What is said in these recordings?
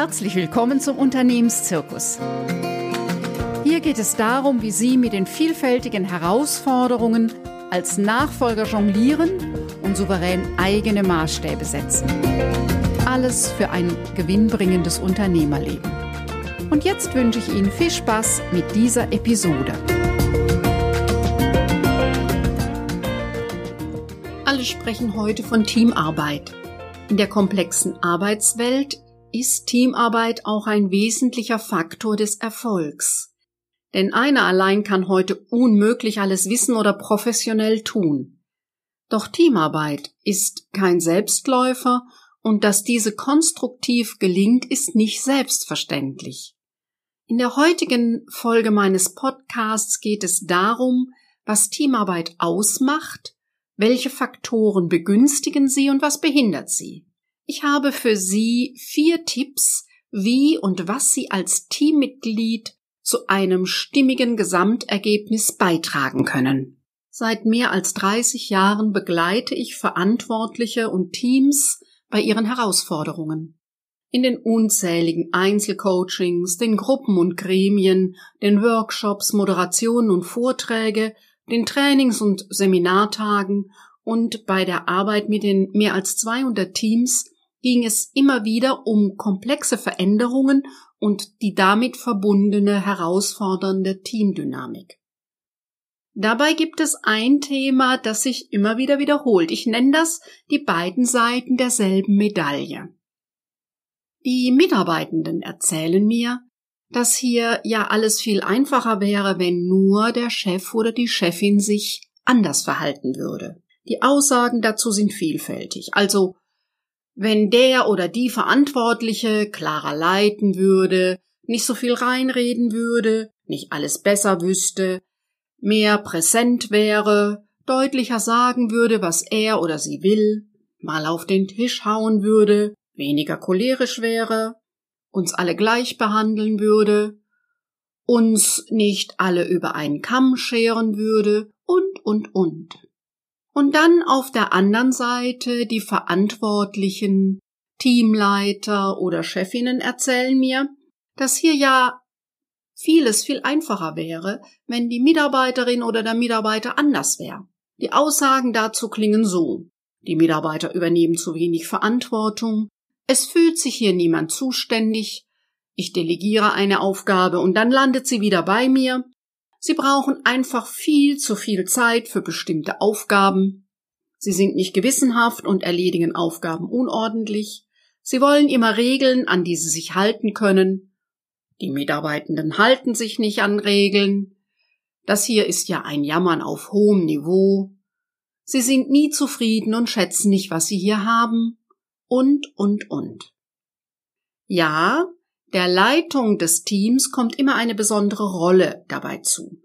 Herzlich willkommen zum Unternehmenszirkus. Hier geht es darum, wie Sie mit den vielfältigen Herausforderungen als Nachfolger jonglieren und souverän eigene Maßstäbe setzen. Alles für ein gewinnbringendes Unternehmerleben. Und jetzt wünsche ich Ihnen viel Spaß mit dieser Episode. Alle sprechen heute von Teamarbeit. In der komplexen Arbeitswelt ist Teamarbeit auch ein wesentlicher Faktor des Erfolgs. Denn einer allein kann heute unmöglich alles wissen oder professionell tun. Doch Teamarbeit ist kein Selbstläufer und dass diese konstruktiv gelingt, ist nicht selbstverständlich. In der heutigen Folge meines Podcasts geht es darum, was Teamarbeit ausmacht, welche Faktoren begünstigen sie und was behindert sie. Ich habe für Sie vier Tipps, wie und was Sie als Teammitglied zu einem stimmigen Gesamtergebnis beitragen können. Seit mehr als 30 Jahren begleite ich Verantwortliche und Teams bei ihren Herausforderungen. In den unzähligen Einzelcoachings, den Gruppen und Gremien, den Workshops, Moderationen und Vorträge, den Trainings und Seminartagen und bei der Arbeit mit den mehr als 200 Teams ging es immer wieder um komplexe Veränderungen und die damit verbundene herausfordernde Teamdynamik. Dabei gibt es ein Thema, das sich immer wieder wiederholt. Ich nenne das die beiden Seiten derselben Medaille. Die Mitarbeitenden erzählen mir, dass hier ja alles viel einfacher wäre, wenn nur der Chef oder die Chefin sich anders verhalten würde. Die Aussagen dazu sind vielfältig. Also wenn der oder die Verantwortliche klarer leiten würde, nicht so viel reinreden würde, nicht alles besser wüsste, mehr präsent wäre, deutlicher sagen würde, was er oder sie will, mal auf den Tisch hauen würde, weniger cholerisch wäre, uns alle gleich behandeln würde, uns nicht alle über einen Kamm scheren würde und, und, und. Und dann auf der anderen Seite die verantwortlichen Teamleiter oder Chefinnen erzählen mir, dass hier ja vieles viel einfacher wäre, wenn die Mitarbeiterin oder der Mitarbeiter anders wäre. Die Aussagen dazu klingen so. Die Mitarbeiter übernehmen zu wenig Verantwortung, es fühlt sich hier niemand zuständig, ich delegiere eine Aufgabe und dann landet sie wieder bei mir, Sie brauchen einfach viel zu viel Zeit für bestimmte Aufgaben. Sie sind nicht gewissenhaft und erledigen Aufgaben unordentlich. Sie wollen immer Regeln, an die sie sich halten können. Die Mitarbeitenden halten sich nicht an Regeln. Das hier ist ja ein Jammern auf hohem Niveau. Sie sind nie zufrieden und schätzen nicht, was sie hier haben. Und, und, und. Ja, der Leitung des Teams kommt immer eine besondere Rolle dabei zu.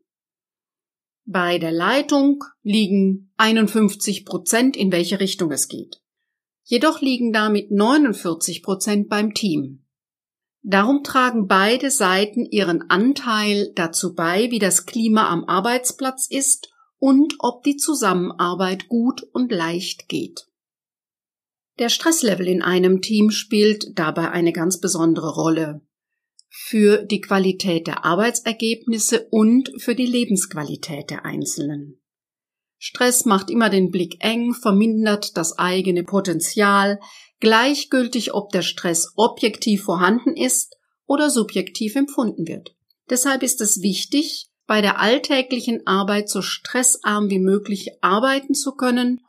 Bei der Leitung liegen 51 Prozent, in welche Richtung es geht. Jedoch liegen damit 49 Prozent beim Team. Darum tragen beide Seiten ihren Anteil dazu bei, wie das Klima am Arbeitsplatz ist und ob die Zusammenarbeit gut und leicht geht. Der Stresslevel in einem Team spielt dabei eine ganz besondere Rolle für die Qualität der Arbeitsergebnisse und für die Lebensqualität der Einzelnen. Stress macht immer den Blick eng, vermindert das eigene Potenzial, gleichgültig ob der Stress objektiv vorhanden ist oder subjektiv empfunden wird. Deshalb ist es wichtig, bei der alltäglichen Arbeit so stressarm wie möglich arbeiten zu können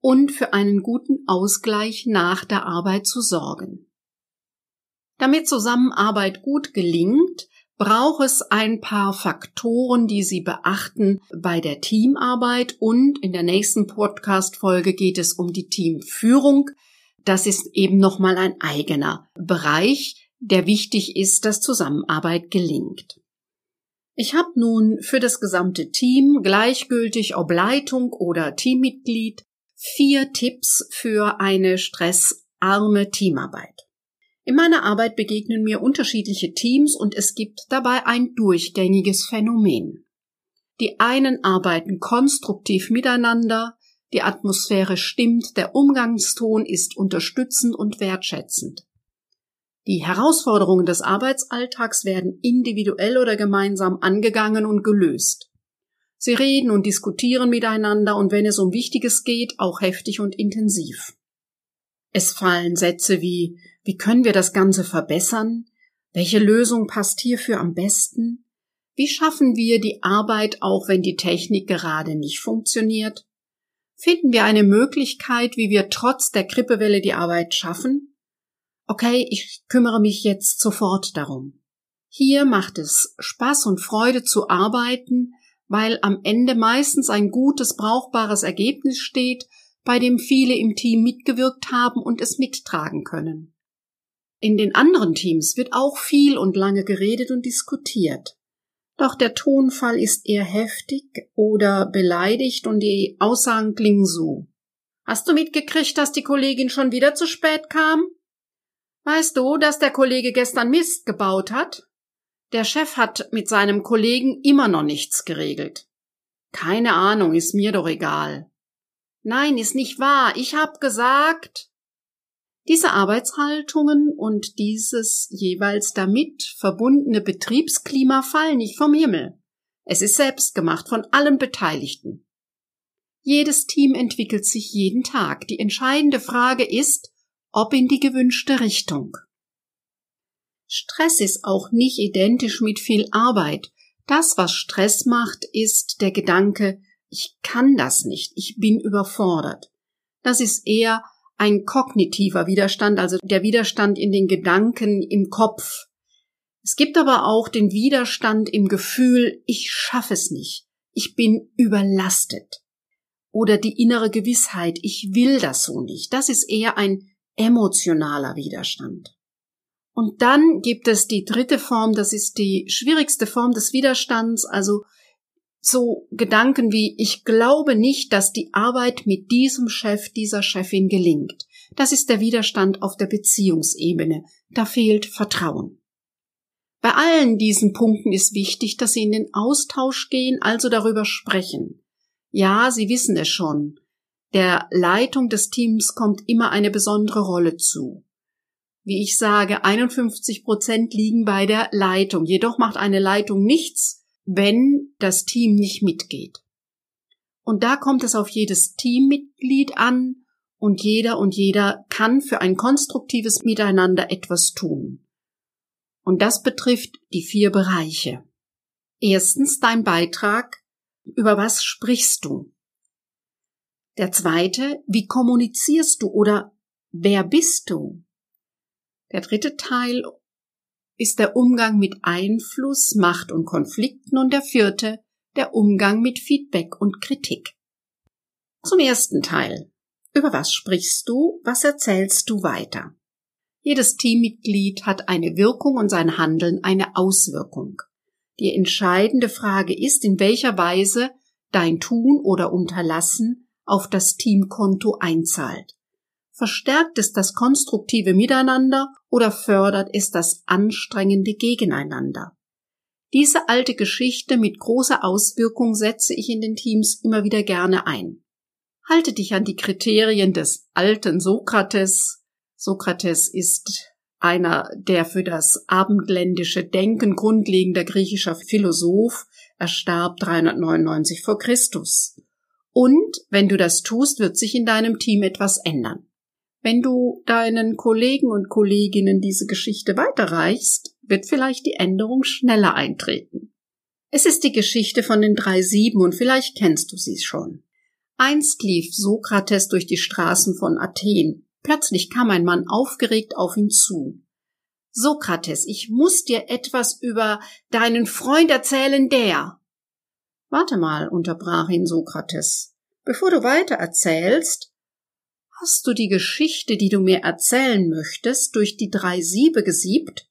und für einen guten Ausgleich nach der Arbeit zu sorgen. Damit Zusammenarbeit gut gelingt, braucht es ein paar Faktoren, die Sie beachten bei der Teamarbeit und in der nächsten Podcast-Folge geht es um die Teamführung. Das ist eben nochmal ein eigener Bereich, der wichtig ist, dass Zusammenarbeit gelingt. Ich habe nun für das gesamte Team, gleichgültig ob Leitung oder Teammitglied, vier Tipps für eine stressarme Teamarbeit. In meiner Arbeit begegnen mir unterschiedliche Teams und es gibt dabei ein durchgängiges Phänomen. Die einen arbeiten konstruktiv miteinander, die Atmosphäre stimmt, der Umgangston ist unterstützend und wertschätzend. Die Herausforderungen des Arbeitsalltags werden individuell oder gemeinsam angegangen und gelöst. Sie reden und diskutieren miteinander und wenn es um Wichtiges geht, auch heftig und intensiv. Es fallen Sätze wie Wie können wir das Ganze verbessern? Welche Lösung passt hierfür am besten? Wie schaffen wir die Arbeit, auch wenn die Technik gerade nicht funktioniert? Finden wir eine Möglichkeit, wie wir trotz der Grippewelle die Arbeit schaffen? Okay, ich kümmere mich jetzt sofort darum. Hier macht es Spaß und Freude zu arbeiten, weil am Ende meistens ein gutes, brauchbares Ergebnis steht, bei dem viele im Team mitgewirkt haben und es mittragen können. In den anderen Teams wird auch viel und lange geredet und diskutiert. Doch der Tonfall ist eher heftig oder beleidigt und die Aussagen klingen so. Hast du mitgekriegt, dass die Kollegin schon wieder zu spät kam? Weißt du, dass der Kollege gestern Mist gebaut hat? Der Chef hat mit seinem Kollegen immer noch nichts geregelt. Keine Ahnung, ist mir doch egal. Nein, ist nicht wahr. Ich hab gesagt. Diese Arbeitshaltungen und dieses jeweils damit verbundene Betriebsklima fallen nicht vom Himmel. Es ist selbst gemacht von allen Beteiligten. Jedes Team entwickelt sich jeden Tag. Die entscheidende Frage ist, ob in die gewünschte Richtung. Stress ist auch nicht identisch mit viel Arbeit. Das, was Stress macht, ist der Gedanke, ich kann das nicht, ich bin überfordert. Das ist eher ein kognitiver Widerstand, also der Widerstand in den Gedanken im Kopf. Es gibt aber auch den Widerstand im Gefühl, ich schaffe es nicht, ich bin überlastet. Oder die innere Gewissheit, ich will das so nicht. Das ist eher ein emotionaler Widerstand. Und dann gibt es die dritte Form, das ist die schwierigste Form des Widerstands, also so Gedanken wie ich glaube nicht, dass die Arbeit mit diesem Chef, dieser Chefin gelingt. Das ist der Widerstand auf der Beziehungsebene. Da fehlt Vertrauen. Bei allen diesen Punkten ist wichtig, dass Sie in den Austausch gehen, also darüber sprechen. Ja, Sie wissen es schon. Der Leitung des Teams kommt immer eine besondere Rolle zu. Wie ich sage, 51 Prozent liegen bei der Leitung. Jedoch macht eine Leitung nichts, wenn das Team nicht mitgeht. Und da kommt es auf jedes Teammitglied an und jeder und jeder kann für ein konstruktives Miteinander etwas tun. Und das betrifft die vier Bereiche. Erstens dein Beitrag. Über was sprichst du? Der zweite, wie kommunizierst du oder wer bist du? Der dritte Teil, ist der Umgang mit Einfluss, Macht und Konflikten und der vierte der Umgang mit Feedback und Kritik. Zum ersten Teil. Über was sprichst du? Was erzählst du weiter? Jedes Teammitglied hat eine Wirkung und sein Handeln eine Auswirkung. Die entscheidende Frage ist, in welcher Weise dein Tun oder Unterlassen auf das Teamkonto einzahlt. Verstärkt es das konstruktive Miteinander oder fördert es das anstrengende Gegeneinander? Diese alte Geschichte mit großer Auswirkung setze ich in den Teams immer wieder gerne ein. Halte dich an die Kriterien des alten Sokrates. Sokrates ist einer der für das abendländische Denken grundlegender griechischer Philosoph. Er starb 399 vor Christus. Und wenn du das tust, wird sich in deinem Team etwas ändern. Wenn du deinen Kollegen und Kolleginnen diese Geschichte weiterreichst, wird vielleicht die Änderung schneller eintreten. Es ist die Geschichte von den drei Sieben und vielleicht kennst du sie schon. Einst lief Sokrates durch die Straßen von Athen. Plötzlich kam ein Mann aufgeregt auf ihn zu. Sokrates, ich muss dir etwas über deinen Freund erzählen, der. Warte mal, unterbrach ihn Sokrates. Bevor du weiter erzählst, Hast du die Geschichte, die du mir erzählen möchtest, durch die drei Siebe gesiebt?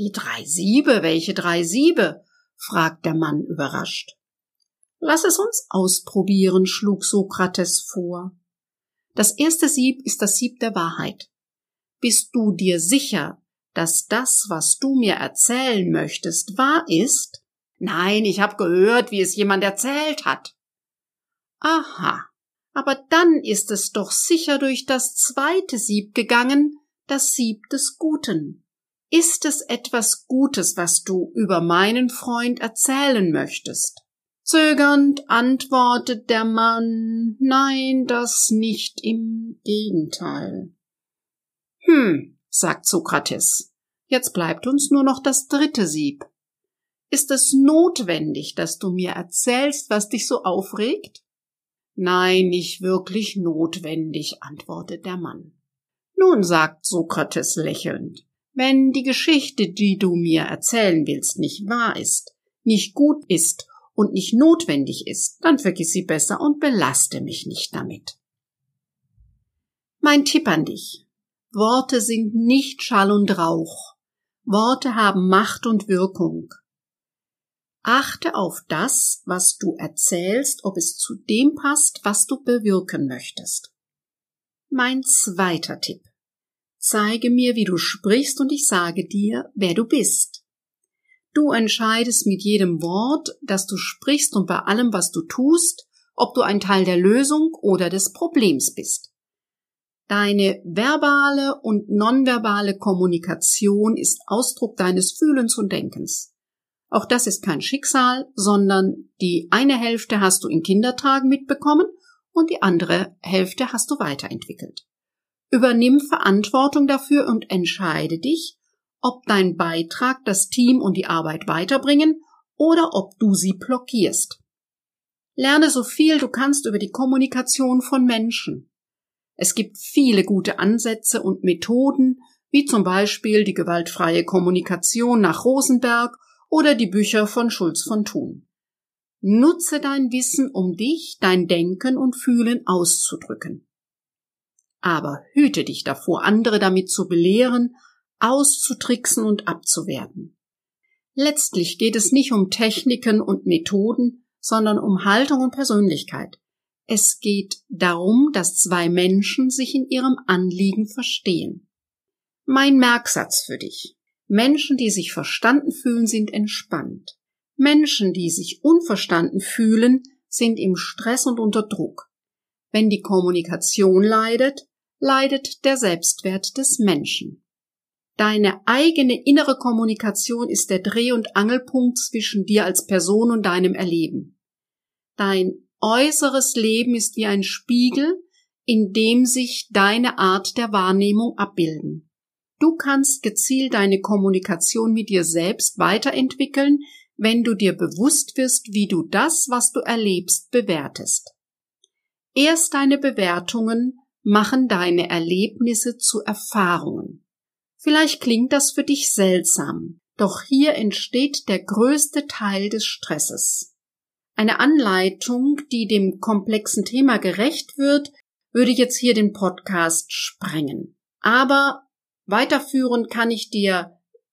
Die drei Siebe? Welche drei Siebe? fragt der Mann überrascht. Lass es uns ausprobieren, schlug Sokrates vor. Das erste Sieb ist das Sieb der Wahrheit. Bist du dir sicher, dass das, was du mir erzählen möchtest, wahr ist? Nein, ich habe gehört, wie es jemand erzählt hat. Aha, aber dann ist es doch sicher durch das zweite Sieb gegangen, das Sieb des Guten. Ist es etwas Gutes, was du über meinen Freund erzählen möchtest? Zögernd antwortet der Mann, nein, das nicht, im Gegenteil. Hm, sagt Sokrates, jetzt bleibt uns nur noch das dritte Sieb. Ist es notwendig, dass du mir erzählst, was dich so aufregt? Nein, nicht wirklich notwendig, antwortet der Mann. Nun, sagt Sokrates lächelnd, wenn die Geschichte, die du mir erzählen willst, nicht wahr ist, nicht gut ist und nicht notwendig ist, dann vergiss sie besser und belaste mich nicht damit. Mein Tipp an dich. Worte sind nicht Schall und Rauch. Worte haben Macht und Wirkung. Achte auf das, was du erzählst, ob es zu dem passt, was du bewirken möchtest. Mein zweiter Tipp. Zeige mir, wie du sprichst und ich sage dir, wer du bist. Du entscheidest mit jedem Wort, das du sprichst und bei allem, was du tust, ob du ein Teil der Lösung oder des Problems bist. Deine verbale und nonverbale Kommunikation ist Ausdruck deines Fühlens und Denkens. Auch das ist kein Schicksal, sondern die eine Hälfte hast du in Kindertagen mitbekommen und die andere Hälfte hast du weiterentwickelt. Übernimm Verantwortung dafür und entscheide dich, ob dein Beitrag das Team und die Arbeit weiterbringen oder ob du sie blockierst. Lerne so viel du kannst über die Kommunikation von Menschen. Es gibt viele gute Ansätze und Methoden, wie zum Beispiel die gewaltfreie Kommunikation nach Rosenberg oder die Bücher von Schulz von Thun. Nutze dein Wissen, um dich, dein Denken und Fühlen auszudrücken. Aber hüte dich davor, andere damit zu belehren, auszutricksen und abzuwerten. Letztlich geht es nicht um Techniken und Methoden, sondern um Haltung und Persönlichkeit. Es geht darum, dass zwei Menschen sich in ihrem Anliegen verstehen. Mein Merksatz für dich. Menschen, die sich verstanden fühlen, sind entspannt. Menschen, die sich unverstanden fühlen, sind im Stress und unter Druck. Wenn die Kommunikation leidet, leidet der Selbstwert des Menschen. Deine eigene innere Kommunikation ist der Dreh- und Angelpunkt zwischen dir als Person und deinem Erleben. Dein äußeres Leben ist wie ein Spiegel, in dem sich deine Art der Wahrnehmung abbilden. Du kannst gezielt deine Kommunikation mit dir selbst weiterentwickeln, wenn du dir bewusst wirst, wie du das, was du erlebst, bewertest. Erst deine Bewertungen machen deine Erlebnisse zu Erfahrungen. Vielleicht klingt das für dich seltsam, doch hier entsteht der größte Teil des Stresses. Eine Anleitung, die dem komplexen Thema gerecht wird, würde jetzt hier den Podcast sprengen. Aber Weiterführend kann ich dir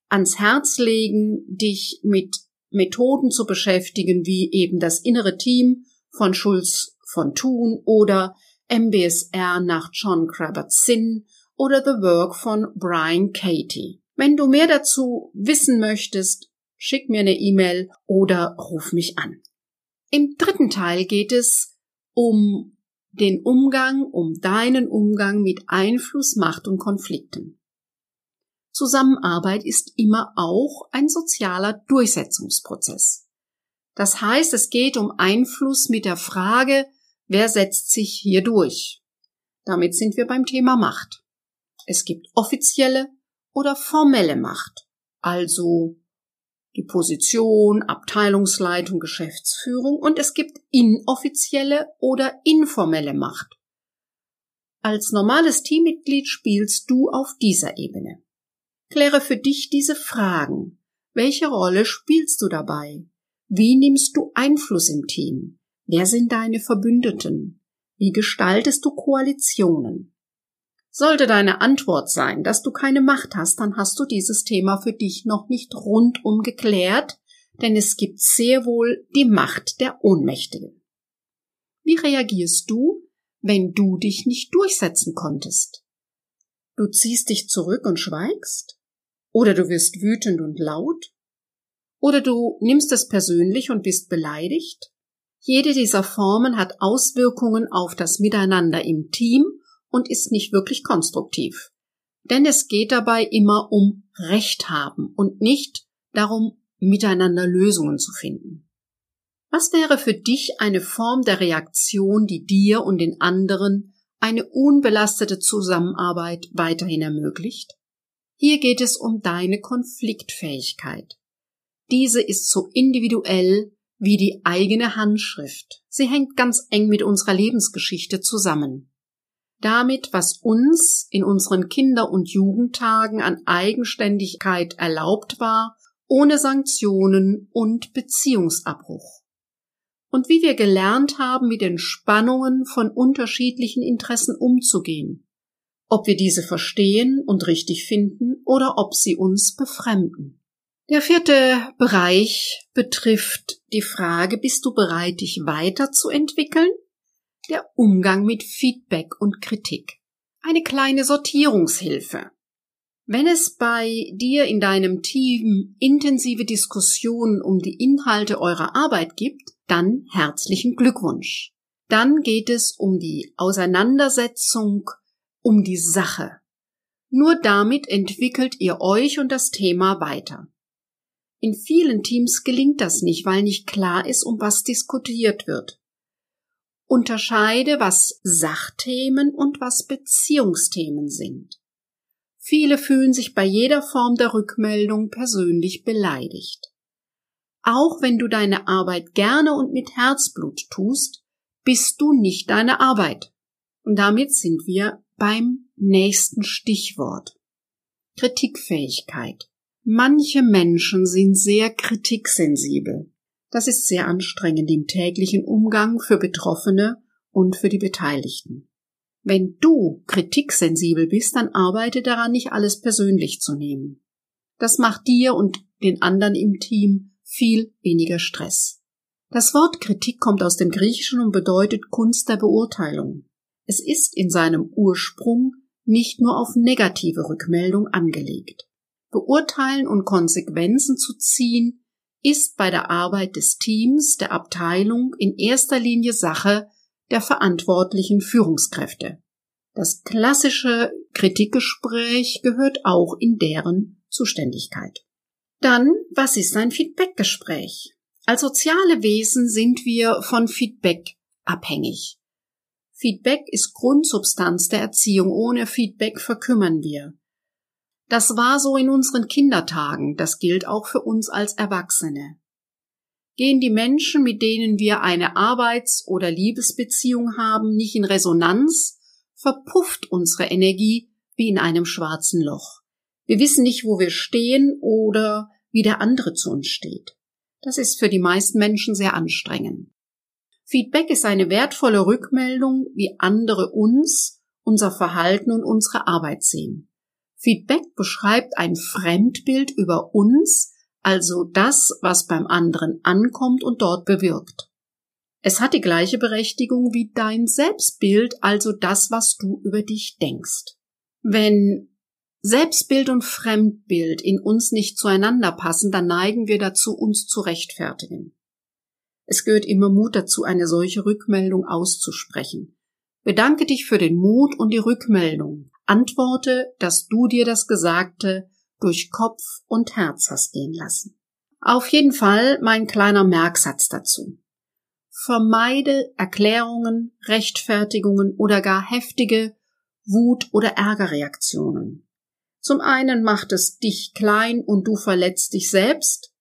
ans Herz legen, dich mit Methoden zu beschäftigen, wie eben das innere Team von Schulz von Thun oder MBSR nach John Kravitz-Sinn oder The Work von Brian Katie. Wenn du mehr dazu wissen möchtest, schick mir eine E-Mail oder ruf mich an. Im dritten Teil geht es um den Umgang, um deinen Umgang mit Einfluss, Macht und Konflikten. Zusammenarbeit ist immer auch ein sozialer Durchsetzungsprozess. Das heißt, es geht um Einfluss mit der Frage, wer setzt sich hier durch? Damit sind wir beim Thema Macht. Es gibt offizielle oder formelle Macht, also die Position, Abteilungsleitung, Geschäftsführung und es gibt inoffizielle oder informelle Macht. Als normales Teammitglied spielst du auf dieser Ebene. Kläre für dich diese Fragen. Welche Rolle spielst du dabei? Wie nimmst du Einfluss im Team? Wer sind deine Verbündeten? Wie gestaltest du Koalitionen? Sollte deine Antwort sein, dass du keine Macht hast, dann hast du dieses Thema für dich noch nicht rundum geklärt, denn es gibt sehr wohl die Macht der Ohnmächtigen. Wie reagierst du, wenn du dich nicht durchsetzen konntest? Du ziehst dich zurück und schweigst? Oder du wirst wütend und laut? Oder du nimmst es persönlich und bist beleidigt? Jede dieser Formen hat Auswirkungen auf das Miteinander im Team und ist nicht wirklich konstruktiv. Denn es geht dabei immer um Recht haben und nicht darum, miteinander Lösungen zu finden. Was wäre für dich eine Form der Reaktion, die dir und den anderen eine unbelastete Zusammenarbeit weiterhin ermöglicht? Hier geht es um deine Konfliktfähigkeit. Diese ist so individuell wie die eigene Handschrift. Sie hängt ganz eng mit unserer Lebensgeschichte zusammen. Damit, was uns in unseren Kinder- und Jugendtagen an Eigenständigkeit erlaubt war, ohne Sanktionen und Beziehungsabbruch. Und wie wir gelernt haben, mit den Spannungen von unterschiedlichen Interessen umzugehen. Ob wir diese verstehen und richtig finden oder ob sie uns befremden. Der vierte Bereich betrifft die Frage, bist du bereit, dich weiterzuentwickeln? Der Umgang mit Feedback und Kritik. Eine kleine Sortierungshilfe. Wenn es bei dir in deinem Team intensive Diskussionen um die Inhalte eurer Arbeit gibt, dann herzlichen Glückwunsch. Dann geht es um die Auseinandersetzung, um die Sache. Nur damit entwickelt ihr euch und das Thema weiter. In vielen Teams gelingt das nicht, weil nicht klar ist, um was diskutiert wird. Unterscheide, was Sachthemen und was Beziehungsthemen sind. Viele fühlen sich bei jeder Form der Rückmeldung persönlich beleidigt. Auch wenn du deine Arbeit gerne und mit Herzblut tust, bist du nicht deine Arbeit. Und damit sind wir beim nächsten Stichwort. Kritikfähigkeit. Manche Menschen sind sehr kritiksensibel. Das ist sehr anstrengend im täglichen Umgang für Betroffene und für die Beteiligten. Wenn du kritiksensibel bist, dann arbeite daran, nicht alles persönlich zu nehmen. Das macht dir und den anderen im Team viel weniger Stress. Das Wort Kritik kommt aus dem Griechischen und bedeutet Kunst der Beurteilung. Es ist in seinem Ursprung nicht nur auf negative Rückmeldung angelegt beurteilen und Konsequenzen zu ziehen, ist bei der Arbeit des Teams, der Abteilung in erster Linie Sache der verantwortlichen Führungskräfte. Das klassische Kritikgespräch gehört auch in deren Zuständigkeit. Dann, was ist ein Feedbackgespräch? Als soziale Wesen sind wir von Feedback abhängig. Feedback ist Grundsubstanz der Erziehung. Ohne Feedback verkümmern wir. Das war so in unseren Kindertagen, das gilt auch für uns als Erwachsene. Gehen die Menschen, mit denen wir eine Arbeits- oder Liebesbeziehung haben, nicht in Resonanz, verpufft unsere Energie wie in einem schwarzen Loch. Wir wissen nicht, wo wir stehen oder wie der andere zu uns steht. Das ist für die meisten Menschen sehr anstrengend. Feedback ist eine wertvolle Rückmeldung, wie andere uns, unser Verhalten und unsere Arbeit sehen. Feedback beschreibt ein Fremdbild über uns, also das, was beim anderen ankommt und dort bewirkt. Es hat die gleiche Berechtigung wie dein Selbstbild, also das, was du über dich denkst. Wenn Selbstbild und Fremdbild in uns nicht zueinander passen, dann neigen wir dazu, uns zu rechtfertigen. Es gehört immer Mut dazu, eine solche Rückmeldung auszusprechen. Bedanke dich für den Mut und die Rückmeldung. Antworte, dass du dir das Gesagte durch Kopf und Herz hast gehen lassen. Auf jeden Fall mein kleiner Merksatz dazu. Vermeide Erklärungen, Rechtfertigungen oder gar heftige Wut- oder Ärgerreaktionen. Zum einen macht es dich klein und du verletzt dich selbst,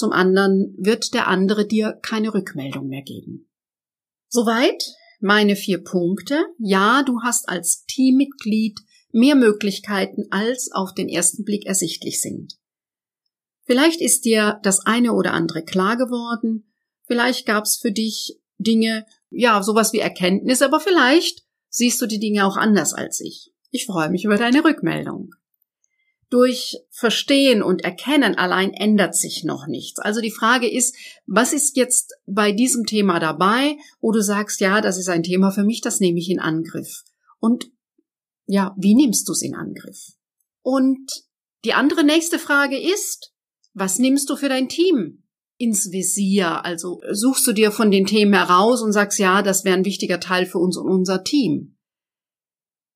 zum anderen wird der andere dir keine Rückmeldung mehr geben. Soweit meine vier Punkte. Ja, du hast als Teammitglied mehr Möglichkeiten, als auf den ersten Blick ersichtlich sind. Vielleicht ist dir das eine oder andere klar geworden, vielleicht gab es für dich Dinge, ja, sowas wie Erkenntnis, aber vielleicht siehst du die Dinge auch anders als ich. Ich freue mich über deine Rückmeldung. Durch Verstehen und Erkennen allein ändert sich noch nichts. Also die Frage ist, was ist jetzt bei diesem Thema dabei, wo du sagst, ja, das ist ein Thema für mich, das nehme ich in Angriff. Und ja, wie nimmst du es in Angriff? Und die andere nächste Frage ist, was nimmst du für dein Team ins Visier? Also suchst du dir von den Themen heraus und sagst, ja, das wäre ein wichtiger Teil für uns und unser Team.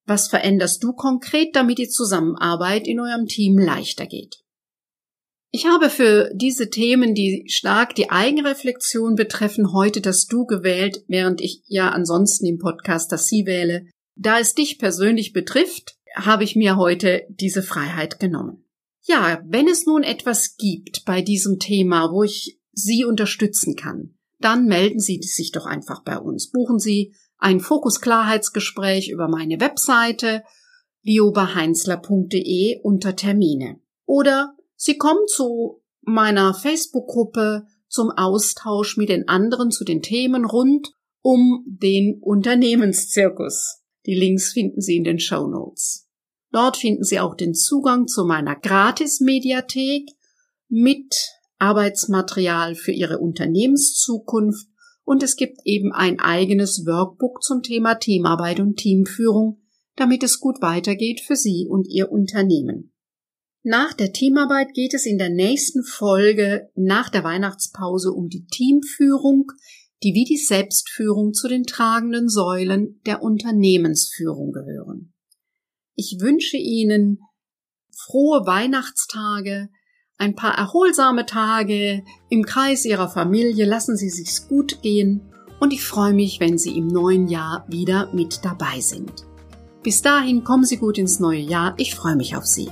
Was veränderst du konkret, damit die Zusammenarbeit in eurem Team leichter geht? Ich habe für diese Themen, die stark die Eigenreflexion betreffen, heute das Du gewählt, während ich ja ansonsten im Podcast das Sie wähle. Da es dich persönlich betrifft, habe ich mir heute diese Freiheit genommen. Ja, wenn es nun etwas gibt bei diesem Thema, wo ich Sie unterstützen kann, dann melden Sie sich doch einfach bei uns. Buchen Sie ein Fokus-Klarheitsgespräch über meine Webseite liobaheinzler.de unter Termine. Oder Sie kommen zu meiner Facebook-Gruppe zum Austausch mit den anderen zu den Themen rund um den Unternehmenszirkus. Die Links finden Sie in den Show Notes. Dort finden Sie auch den Zugang zu meiner Gratis-Mediathek mit Arbeitsmaterial für Ihre Unternehmenszukunft und es gibt eben ein eigenes Workbook zum Thema Teamarbeit und Teamführung, damit es gut weitergeht für Sie und Ihr Unternehmen. Nach der Teamarbeit geht es in der nächsten Folge nach der Weihnachtspause um die Teamführung, die wie die Selbstführung zu den tragenden Säulen der Unternehmensführung gehören. Ich wünsche Ihnen frohe Weihnachtstage, ein paar erholsame Tage im Kreis Ihrer Familie, lassen Sie sich's gut gehen und ich freue mich, wenn Sie im neuen Jahr wieder mit dabei sind. Bis dahin kommen Sie gut ins neue Jahr, ich freue mich auf Sie.